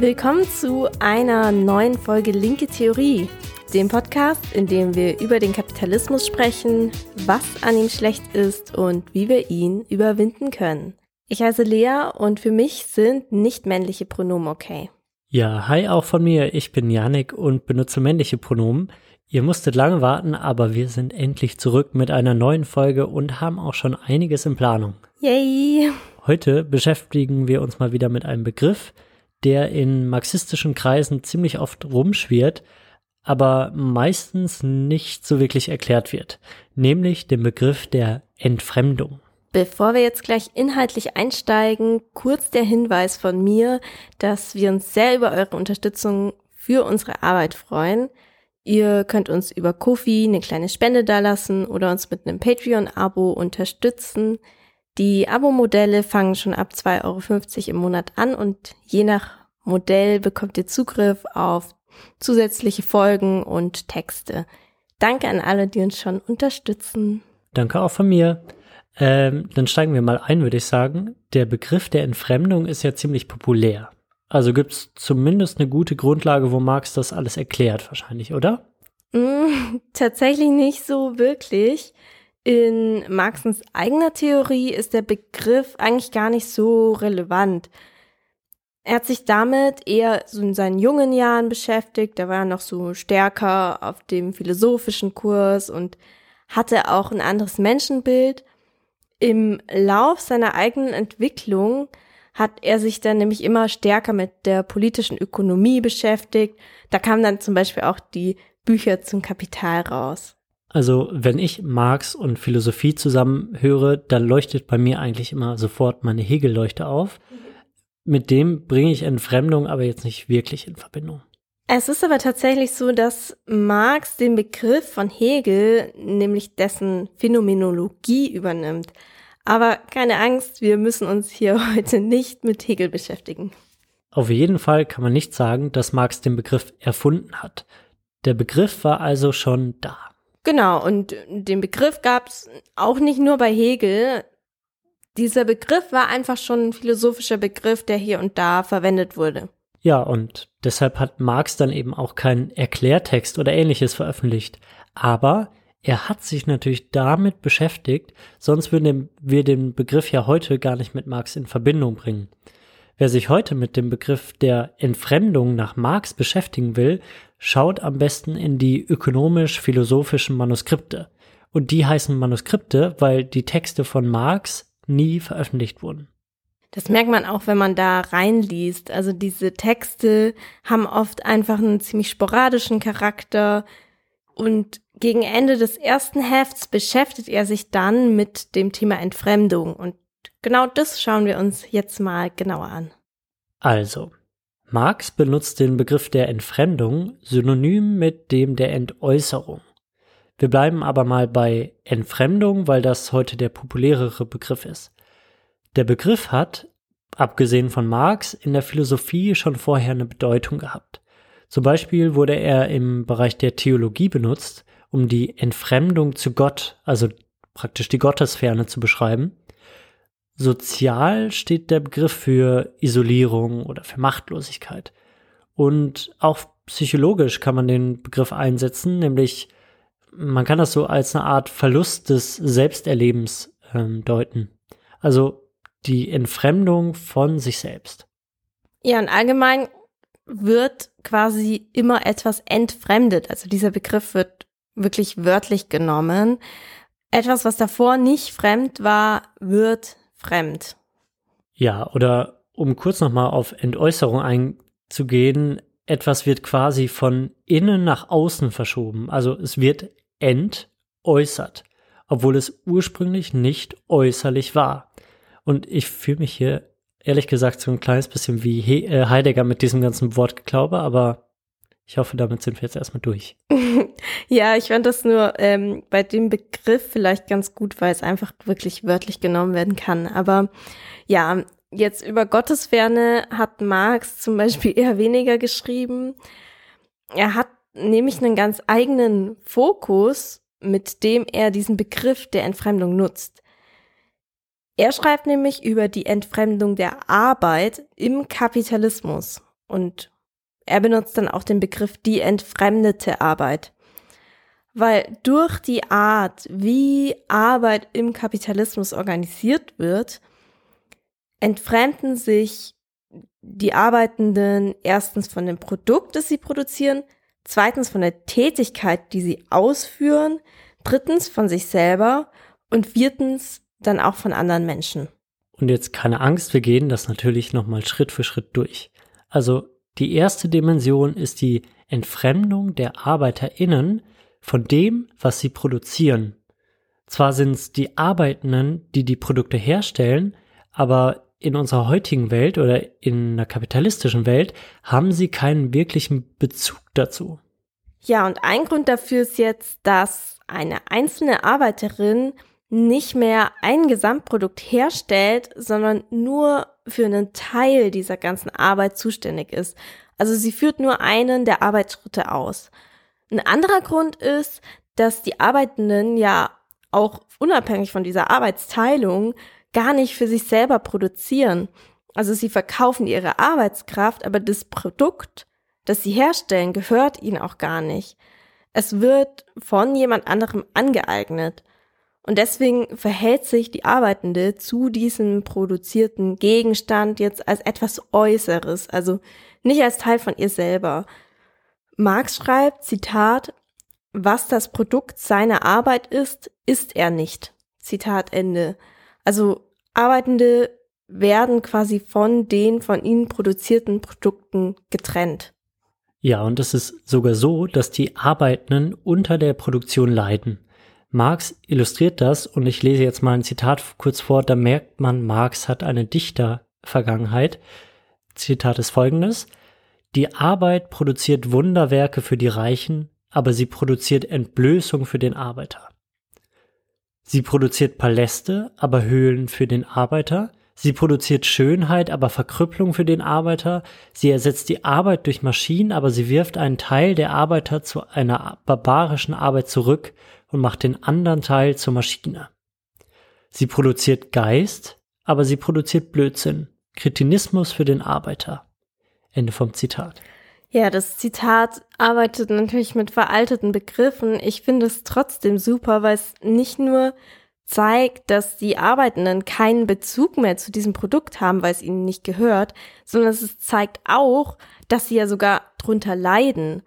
Willkommen zu einer neuen Folge Linke Theorie, dem Podcast, in dem wir über den Kapitalismus sprechen, was an ihm schlecht ist und wie wir ihn überwinden können. Ich heiße Lea und für mich sind nicht männliche Pronomen okay. Ja, hi auch von mir. Ich bin Janik und benutze männliche Pronomen. Ihr musstet lange warten, aber wir sind endlich zurück mit einer neuen Folge und haben auch schon einiges in Planung. Yay! Heute beschäftigen wir uns mal wieder mit einem Begriff, der in marxistischen Kreisen ziemlich oft rumschwirrt, aber meistens nicht so wirklich erklärt wird, nämlich den Begriff der Entfremdung. Bevor wir jetzt gleich inhaltlich einsteigen, kurz der Hinweis von mir, dass wir uns sehr über eure Unterstützung für unsere Arbeit freuen. Ihr könnt uns über Kofi eine kleine Spende dalassen oder uns mit einem Patreon-Abo unterstützen. Die Abo-Modelle fangen schon ab 2,50 Euro im Monat an und je nach Modell bekommt ihr Zugriff auf zusätzliche Folgen und Texte. Danke an alle, die uns schon unterstützen. Danke auch von mir. Ähm, dann steigen wir mal ein, würde ich sagen. Der Begriff der Entfremdung ist ja ziemlich populär. Also gibt es zumindest eine gute Grundlage, wo Marx das alles erklärt, wahrscheinlich, oder? Mm, tatsächlich nicht so wirklich. In Marxens eigener Theorie ist der Begriff eigentlich gar nicht so relevant. Er hat sich damit eher so in seinen jungen Jahren beschäftigt. Da war er noch so stärker auf dem philosophischen Kurs und hatte auch ein anderes Menschenbild. Im Lauf seiner eigenen Entwicklung hat er sich dann nämlich immer stärker mit der politischen Ökonomie beschäftigt. Da kamen dann zum Beispiel auch die Bücher zum Kapital raus. Also wenn ich Marx und Philosophie zusammen höre, dann leuchtet bei mir eigentlich immer sofort meine Hegel-Leuchte auf. Mit dem bringe ich Entfremdung aber jetzt nicht wirklich in Verbindung. Es ist aber tatsächlich so, dass Marx den Begriff von Hegel, nämlich dessen Phänomenologie übernimmt. Aber keine Angst, wir müssen uns hier heute nicht mit Hegel beschäftigen. Auf jeden Fall kann man nicht sagen, dass Marx den Begriff erfunden hat. Der Begriff war also schon da. Genau, und den Begriff gab es auch nicht nur bei Hegel. Dieser Begriff war einfach schon ein philosophischer Begriff, der hier und da verwendet wurde. Ja, und deshalb hat Marx dann eben auch keinen Erklärtext oder ähnliches veröffentlicht. Aber er hat sich natürlich damit beschäftigt, sonst würden wir den Begriff ja heute gar nicht mit Marx in Verbindung bringen. Wer sich heute mit dem Begriff der Entfremdung nach Marx beschäftigen will, schaut am besten in die ökonomisch-philosophischen Manuskripte. Und die heißen Manuskripte, weil die Texte von Marx nie veröffentlicht wurden. Das merkt man auch, wenn man da reinliest. Also diese Texte haben oft einfach einen ziemlich sporadischen Charakter und gegen Ende des ersten Hefts beschäftigt er sich dann mit dem Thema Entfremdung und genau das schauen wir uns jetzt mal genauer an. Also, Marx benutzt den Begriff der Entfremdung synonym mit dem der Entäußerung. Wir bleiben aber mal bei Entfremdung, weil das heute der populärere Begriff ist. Der Begriff hat, abgesehen von Marx, in der Philosophie schon vorher eine Bedeutung gehabt. Zum Beispiel wurde er im Bereich der Theologie benutzt, um die Entfremdung zu Gott, also praktisch die Gottesferne zu beschreiben. Sozial steht der Begriff für Isolierung oder für Machtlosigkeit. Und auch psychologisch kann man den Begriff einsetzen, nämlich man kann das so als eine Art Verlust des Selbsterlebens ähm, deuten. Also die Entfremdung von sich selbst. Ja, und allgemein wird quasi immer etwas entfremdet. Also dieser Begriff wird wirklich wörtlich genommen. Etwas, was davor nicht fremd war, wird fremd. Ja, oder um kurz nochmal auf Entäußerung einzugehen, etwas wird quasi von innen nach außen verschoben. Also es wird entäußert, obwohl es ursprünglich nicht äußerlich war. Und ich fühle mich hier ehrlich gesagt so ein kleines bisschen wie äh, Heidegger mit diesem ganzen Wortgeklaube, aber ich hoffe, damit sind wir jetzt erstmal durch. ja, ich fand das nur ähm, bei dem Begriff vielleicht ganz gut, weil es einfach wirklich wörtlich genommen werden kann. Aber ja, jetzt über Gottesferne hat Marx zum Beispiel eher weniger geschrieben. Er hat nämlich einen ganz eigenen Fokus, mit dem er diesen Begriff der Entfremdung nutzt. Er schreibt nämlich über die Entfremdung der Arbeit im Kapitalismus. Und er benutzt dann auch den Begriff die entfremdete Arbeit. Weil durch die Art, wie Arbeit im Kapitalismus organisiert wird, entfremden sich die Arbeitenden erstens von dem Produkt, das sie produzieren, zweitens von der Tätigkeit, die sie ausführen, drittens von sich selber und viertens dann auch von anderen Menschen. Und jetzt keine Angst, wir gehen das natürlich nochmal Schritt für Schritt durch. Also die erste Dimension ist die Entfremdung der ArbeiterInnen von dem, was sie produzieren. Zwar sind es die Arbeitenden, die die Produkte herstellen, aber in unserer heutigen Welt oder in einer kapitalistischen Welt haben sie keinen wirklichen Bezug dazu. Ja, und ein Grund dafür ist jetzt, dass eine einzelne Arbeiterin nicht mehr ein Gesamtprodukt herstellt, sondern nur für einen Teil dieser ganzen Arbeit zuständig ist. Also sie führt nur einen der Arbeitsschritte aus. Ein anderer Grund ist, dass die Arbeitenden ja auch unabhängig von dieser Arbeitsteilung gar nicht für sich selber produzieren. Also sie verkaufen ihre Arbeitskraft, aber das Produkt, das sie herstellen, gehört ihnen auch gar nicht. Es wird von jemand anderem angeeignet. Und deswegen verhält sich die Arbeitende zu diesem produzierten Gegenstand jetzt als etwas Äußeres, also nicht als Teil von ihr selber. Marx schreibt, Zitat, was das Produkt seiner Arbeit ist, ist er nicht. Zitat Ende. Also Arbeitende werden quasi von den von ihnen produzierten Produkten getrennt. Ja, und es ist sogar so, dass die Arbeitenden unter der Produktion leiden. Marx illustriert das und ich lese jetzt mal ein Zitat kurz vor, da merkt man, Marx hat eine Dichtervergangenheit. Zitat ist folgendes. Die Arbeit produziert Wunderwerke für die Reichen, aber sie produziert Entblößung für den Arbeiter. Sie produziert Paläste, aber Höhlen für den Arbeiter. Sie produziert Schönheit, aber Verkrüppelung für den Arbeiter. Sie ersetzt die Arbeit durch Maschinen, aber sie wirft einen Teil der Arbeiter zu einer barbarischen Arbeit zurück und macht den anderen Teil zur Maschine. Sie produziert Geist, aber sie produziert Blödsinn, Kretinismus für den Arbeiter. Ende vom Zitat. Ja, das Zitat arbeitet natürlich mit veralteten Begriffen. Ich finde es trotzdem super, weil es nicht nur zeigt, dass die Arbeitenden keinen Bezug mehr zu diesem Produkt haben, weil es ihnen nicht gehört, sondern es zeigt auch, dass sie ja sogar drunter leiden.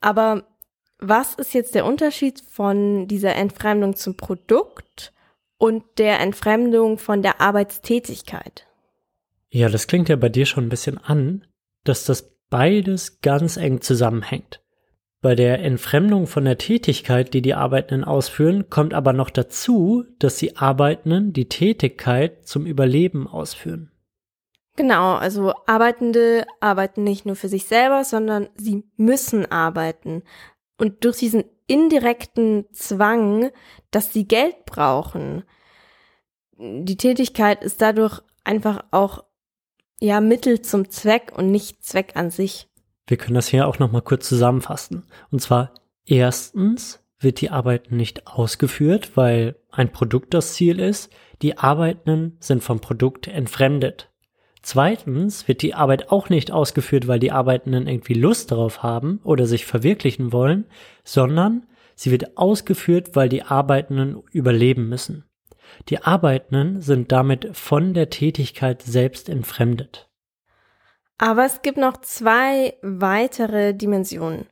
Aber was ist jetzt der Unterschied von dieser Entfremdung zum Produkt und der Entfremdung von der Arbeitstätigkeit? Ja, das klingt ja bei dir schon ein bisschen an, dass das beides ganz eng zusammenhängt. Bei der Entfremdung von der Tätigkeit, die die Arbeitenden ausführen, kommt aber noch dazu, dass die Arbeitenden die Tätigkeit zum Überleben ausführen. Genau, also Arbeitende arbeiten nicht nur für sich selber, sondern sie müssen arbeiten. Und durch diesen indirekten Zwang, dass sie Geld brauchen, die Tätigkeit ist dadurch einfach auch ja Mittel zum Zweck und nicht Zweck an sich. Wir können das hier auch noch mal kurz zusammenfassen. Und zwar erstens wird die Arbeit nicht ausgeführt, weil ein Produkt das Ziel ist. Die Arbeitenden sind vom Produkt entfremdet. Zweitens wird die Arbeit auch nicht ausgeführt, weil die Arbeitenden irgendwie Lust darauf haben oder sich verwirklichen wollen, sondern sie wird ausgeführt, weil die Arbeitenden überleben müssen. Die Arbeitenden sind damit von der Tätigkeit selbst entfremdet. Aber es gibt noch zwei weitere Dimensionen.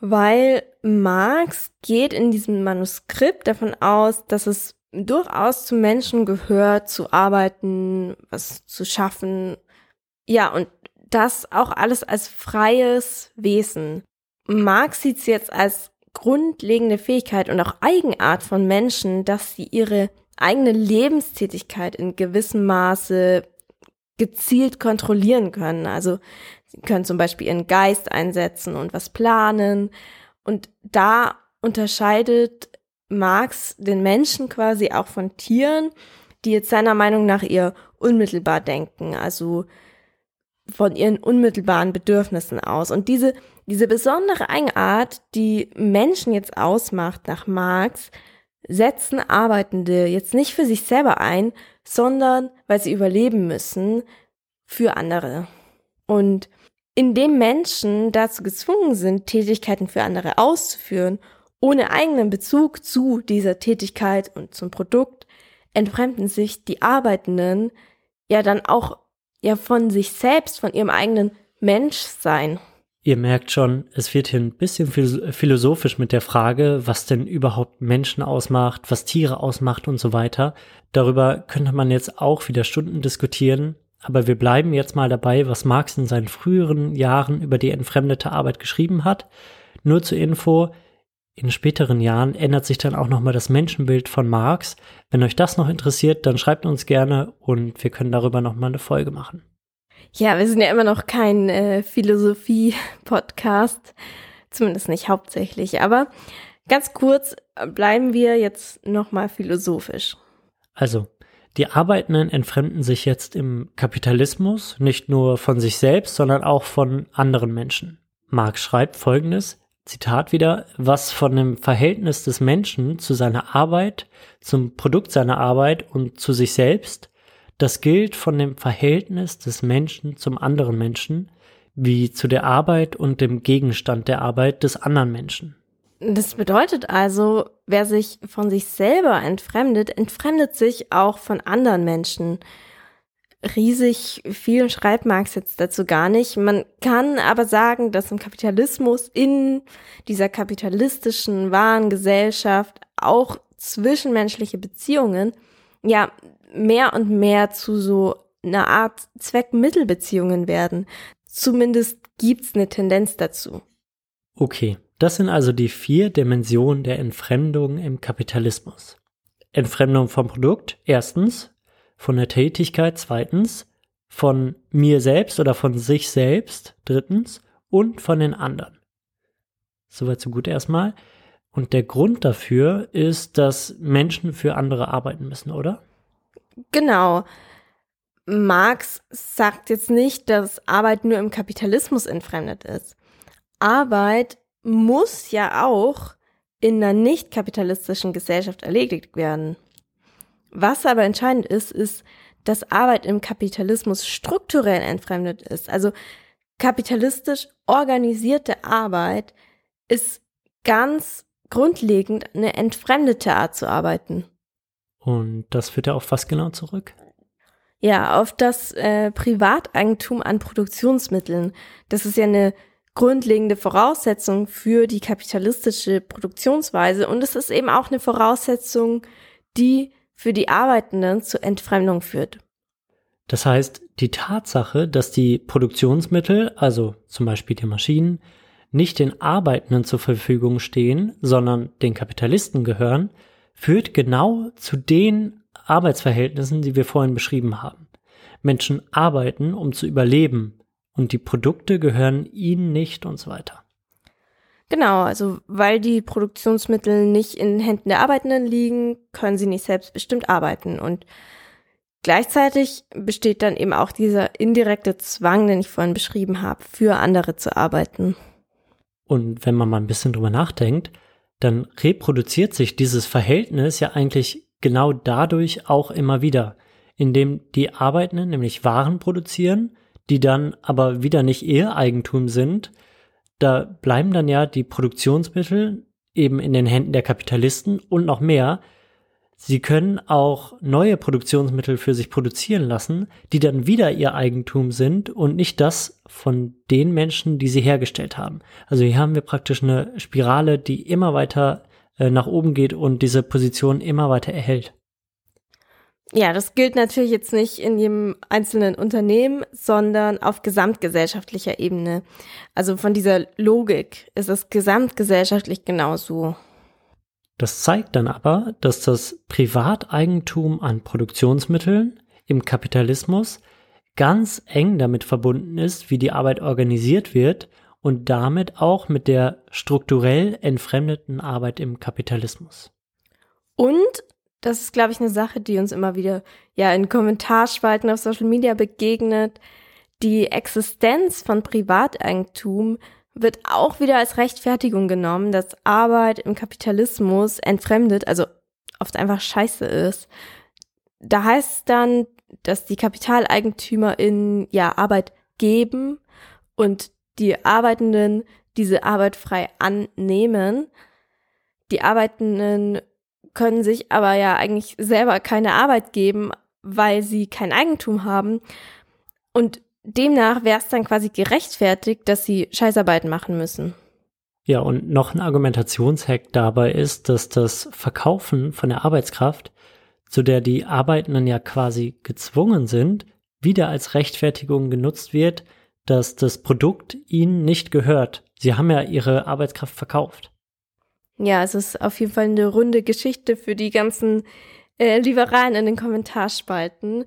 Weil Marx geht in diesem Manuskript davon aus, dass es durchaus zu Menschen gehört, zu arbeiten, was zu schaffen. Ja, und das auch alles als freies Wesen. Marx sieht es jetzt als grundlegende Fähigkeit und auch Eigenart von Menschen, dass sie ihre eigene Lebenstätigkeit in gewissem Maße gezielt kontrollieren können. Also sie können zum Beispiel ihren Geist einsetzen und was planen. Und da unterscheidet Marx den Menschen quasi auch von Tieren, die jetzt seiner Meinung nach eher unmittelbar denken, also von ihren unmittelbaren Bedürfnissen aus. Und diese, diese besondere Eigenart, die Menschen jetzt ausmacht nach Marx, setzen Arbeitende jetzt nicht für sich selber ein, sondern weil sie überleben müssen für andere. Und indem Menschen dazu gezwungen sind, Tätigkeiten für andere auszuführen, ohne eigenen Bezug zu dieser Tätigkeit und zum Produkt, entfremden sich die Arbeitenden ja dann auch ja von sich selbst, von ihrem eigenen Menschsein. Ihr merkt schon, es wird hier ein bisschen philosophisch mit der Frage, was denn überhaupt Menschen ausmacht, was Tiere ausmacht und so weiter. Darüber könnte man jetzt auch wieder Stunden diskutieren, aber wir bleiben jetzt mal dabei, was Marx in seinen früheren Jahren über die entfremdete Arbeit geschrieben hat. Nur zur Info, in späteren Jahren ändert sich dann auch nochmal das Menschenbild von Marx. Wenn euch das noch interessiert, dann schreibt uns gerne und wir können darüber nochmal eine Folge machen. Ja, wir sind ja immer noch kein äh, Philosophie-Podcast, zumindest nicht hauptsächlich. Aber ganz kurz bleiben wir jetzt nochmal philosophisch. Also, die Arbeitenden entfremden sich jetzt im Kapitalismus nicht nur von sich selbst, sondern auch von anderen Menschen. Marx schreibt folgendes, Zitat wieder, was von dem Verhältnis des Menschen zu seiner Arbeit, zum Produkt seiner Arbeit und zu sich selbst das gilt von dem Verhältnis des Menschen zum anderen Menschen, wie zu der Arbeit und dem Gegenstand der Arbeit des anderen Menschen. Das bedeutet also, wer sich von sich selber entfremdet, entfremdet sich auch von anderen Menschen. Riesig viel schreibt Marx jetzt dazu gar nicht. Man kann aber sagen, dass im Kapitalismus in dieser kapitalistischen wahren Gesellschaft auch zwischenmenschliche Beziehungen ja mehr und mehr zu so einer Art Zweck-Mittel-Beziehungen werden. Zumindest gibt's eine Tendenz dazu. Okay, das sind also die vier Dimensionen der Entfremdung im Kapitalismus. Entfremdung vom Produkt, erstens, von der Tätigkeit, zweitens, von mir selbst oder von sich selbst, drittens, und von den anderen. Soweit so gut erstmal. Und der Grund dafür ist, dass Menschen für andere arbeiten müssen, oder? Genau. Marx sagt jetzt nicht, dass Arbeit nur im Kapitalismus entfremdet ist. Arbeit muss ja auch in einer nicht kapitalistischen Gesellschaft erledigt werden. Was aber entscheidend ist, ist, dass Arbeit im Kapitalismus strukturell entfremdet ist. Also kapitalistisch organisierte Arbeit ist ganz grundlegend eine entfremdete Art zu arbeiten. Und das führt ja auf was genau zurück? Ja, auf das äh, Privateigentum an Produktionsmitteln. Das ist ja eine grundlegende Voraussetzung für die kapitalistische Produktionsweise und es ist eben auch eine Voraussetzung, die für die Arbeitenden zur Entfremdung führt. Das heißt, die Tatsache, dass die Produktionsmittel, also zum Beispiel die Maschinen, nicht den Arbeitenden zur Verfügung stehen, sondern den Kapitalisten gehören, führt genau zu den Arbeitsverhältnissen, die wir vorhin beschrieben haben. Menschen arbeiten, um zu überleben und die Produkte gehören ihnen nicht und so weiter. Genau, also weil die Produktionsmittel nicht in Händen der Arbeitenden liegen, können sie nicht selbstbestimmt arbeiten und Gleichzeitig besteht dann eben auch dieser indirekte Zwang, den ich vorhin beschrieben habe, für andere zu arbeiten. Und wenn man mal ein bisschen drüber nachdenkt, dann reproduziert sich dieses Verhältnis ja eigentlich genau dadurch auch immer wieder, indem die Arbeitenden nämlich Waren produzieren, die dann aber wieder nicht ihr Eigentum sind. Da bleiben dann ja die Produktionsmittel eben in den Händen der Kapitalisten und noch mehr, Sie können auch neue Produktionsmittel für sich produzieren lassen, die dann wieder ihr Eigentum sind und nicht das von den Menschen, die sie hergestellt haben. Also hier haben wir praktisch eine Spirale, die immer weiter äh, nach oben geht und diese Position immer weiter erhält. Ja, das gilt natürlich jetzt nicht in jedem einzelnen Unternehmen, sondern auf gesamtgesellschaftlicher Ebene. Also von dieser Logik ist es gesamtgesellschaftlich genauso. Das zeigt dann aber, dass das Privateigentum an Produktionsmitteln im Kapitalismus ganz eng damit verbunden ist, wie die Arbeit organisiert wird und damit auch mit der strukturell entfremdeten Arbeit im Kapitalismus. Und das ist, glaube ich, eine Sache, die uns immer wieder ja in Kommentarspalten auf Social Media begegnet. Die Existenz von Privateigentum wird auch wieder als Rechtfertigung genommen, dass Arbeit im Kapitalismus entfremdet, also oft einfach scheiße ist. Da heißt es dann, dass die KapitaleigentümerInnen ja Arbeit geben und die Arbeitenden diese Arbeit frei annehmen. Die Arbeitenden können sich aber ja eigentlich selber keine Arbeit geben, weil sie kein Eigentum haben. Und demnach wäre es dann quasi gerechtfertigt, dass sie Scheißarbeiten machen müssen. Ja, und noch ein Argumentationshack dabei ist, dass das Verkaufen von der Arbeitskraft, zu der die Arbeitenden ja quasi gezwungen sind, wieder als Rechtfertigung genutzt wird, dass das Produkt ihnen nicht gehört. Sie haben ja ihre Arbeitskraft verkauft. Ja, es ist auf jeden Fall eine runde Geschichte für die ganzen äh, Liberalen in den Kommentarspalten.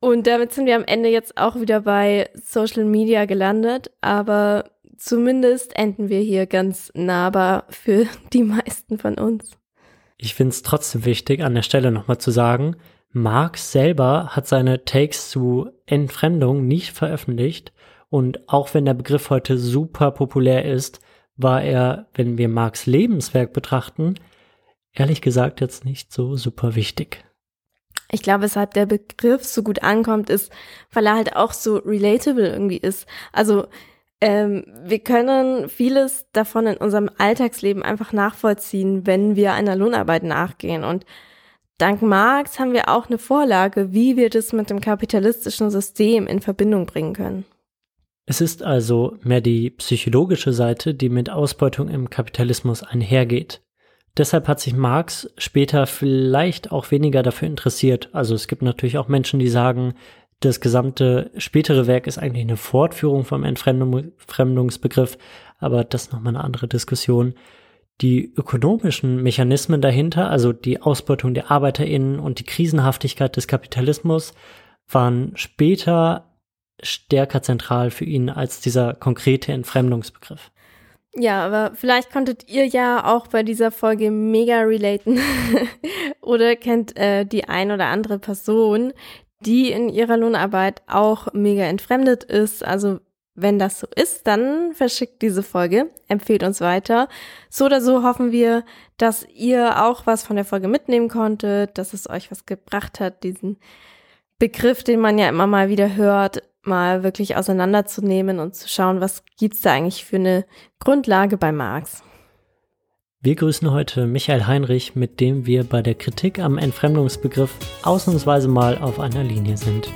Und damit sind wir am Ende jetzt auch wieder bei Social Media gelandet, aber zumindest enden wir hier ganz nahbar für die meisten von uns. Ich finde es trotzdem wichtig, an der Stelle nochmal zu sagen, Marx selber hat seine Takes zu Entfremdung nicht veröffentlicht und auch wenn der Begriff heute super populär ist, war er, wenn wir Marx Lebenswerk betrachten, ehrlich gesagt jetzt nicht so super wichtig. Ich glaube, weshalb der Begriff so gut ankommt, ist, weil er halt auch so relatable irgendwie ist. Also ähm, wir können vieles davon in unserem Alltagsleben einfach nachvollziehen, wenn wir einer Lohnarbeit nachgehen. Und dank Marx haben wir auch eine Vorlage, wie wir das mit dem kapitalistischen System in Verbindung bringen können. Es ist also mehr die psychologische Seite, die mit Ausbeutung im Kapitalismus einhergeht. Deshalb hat sich Marx später vielleicht auch weniger dafür interessiert. Also es gibt natürlich auch Menschen, die sagen, das gesamte spätere Werk ist eigentlich eine Fortführung vom Entfremdungsbegriff, aber das ist nochmal eine andere Diskussion. Die ökonomischen Mechanismen dahinter, also die Ausbeutung der ArbeiterInnen und die Krisenhaftigkeit des Kapitalismus, waren später stärker zentral für ihn als dieser konkrete Entfremdungsbegriff. Ja, aber vielleicht konntet ihr ja auch bei dieser Folge mega relaten oder kennt äh, die ein oder andere Person, die in ihrer Lohnarbeit auch mega entfremdet ist. Also wenn das so ist, dann verschickt diese Folge, empfehlt uns weiter. So oder so hoffen wir, dass ihr auch was von der Folge mitnehmen konntet, dass es euch was gebracht hat, diesen Begriff, den man ja immer mal wieder hört, mal wirklich auseinanderzunehmen und zu schauen, was gibt's da eigentlich für eine Grundlage bei Marx. Wir grüßen heute Michael Heinrich, mit dem wir bei der Kritik am Entfremdungsbegriff ausnahmsweise mal auf einer Linie sind.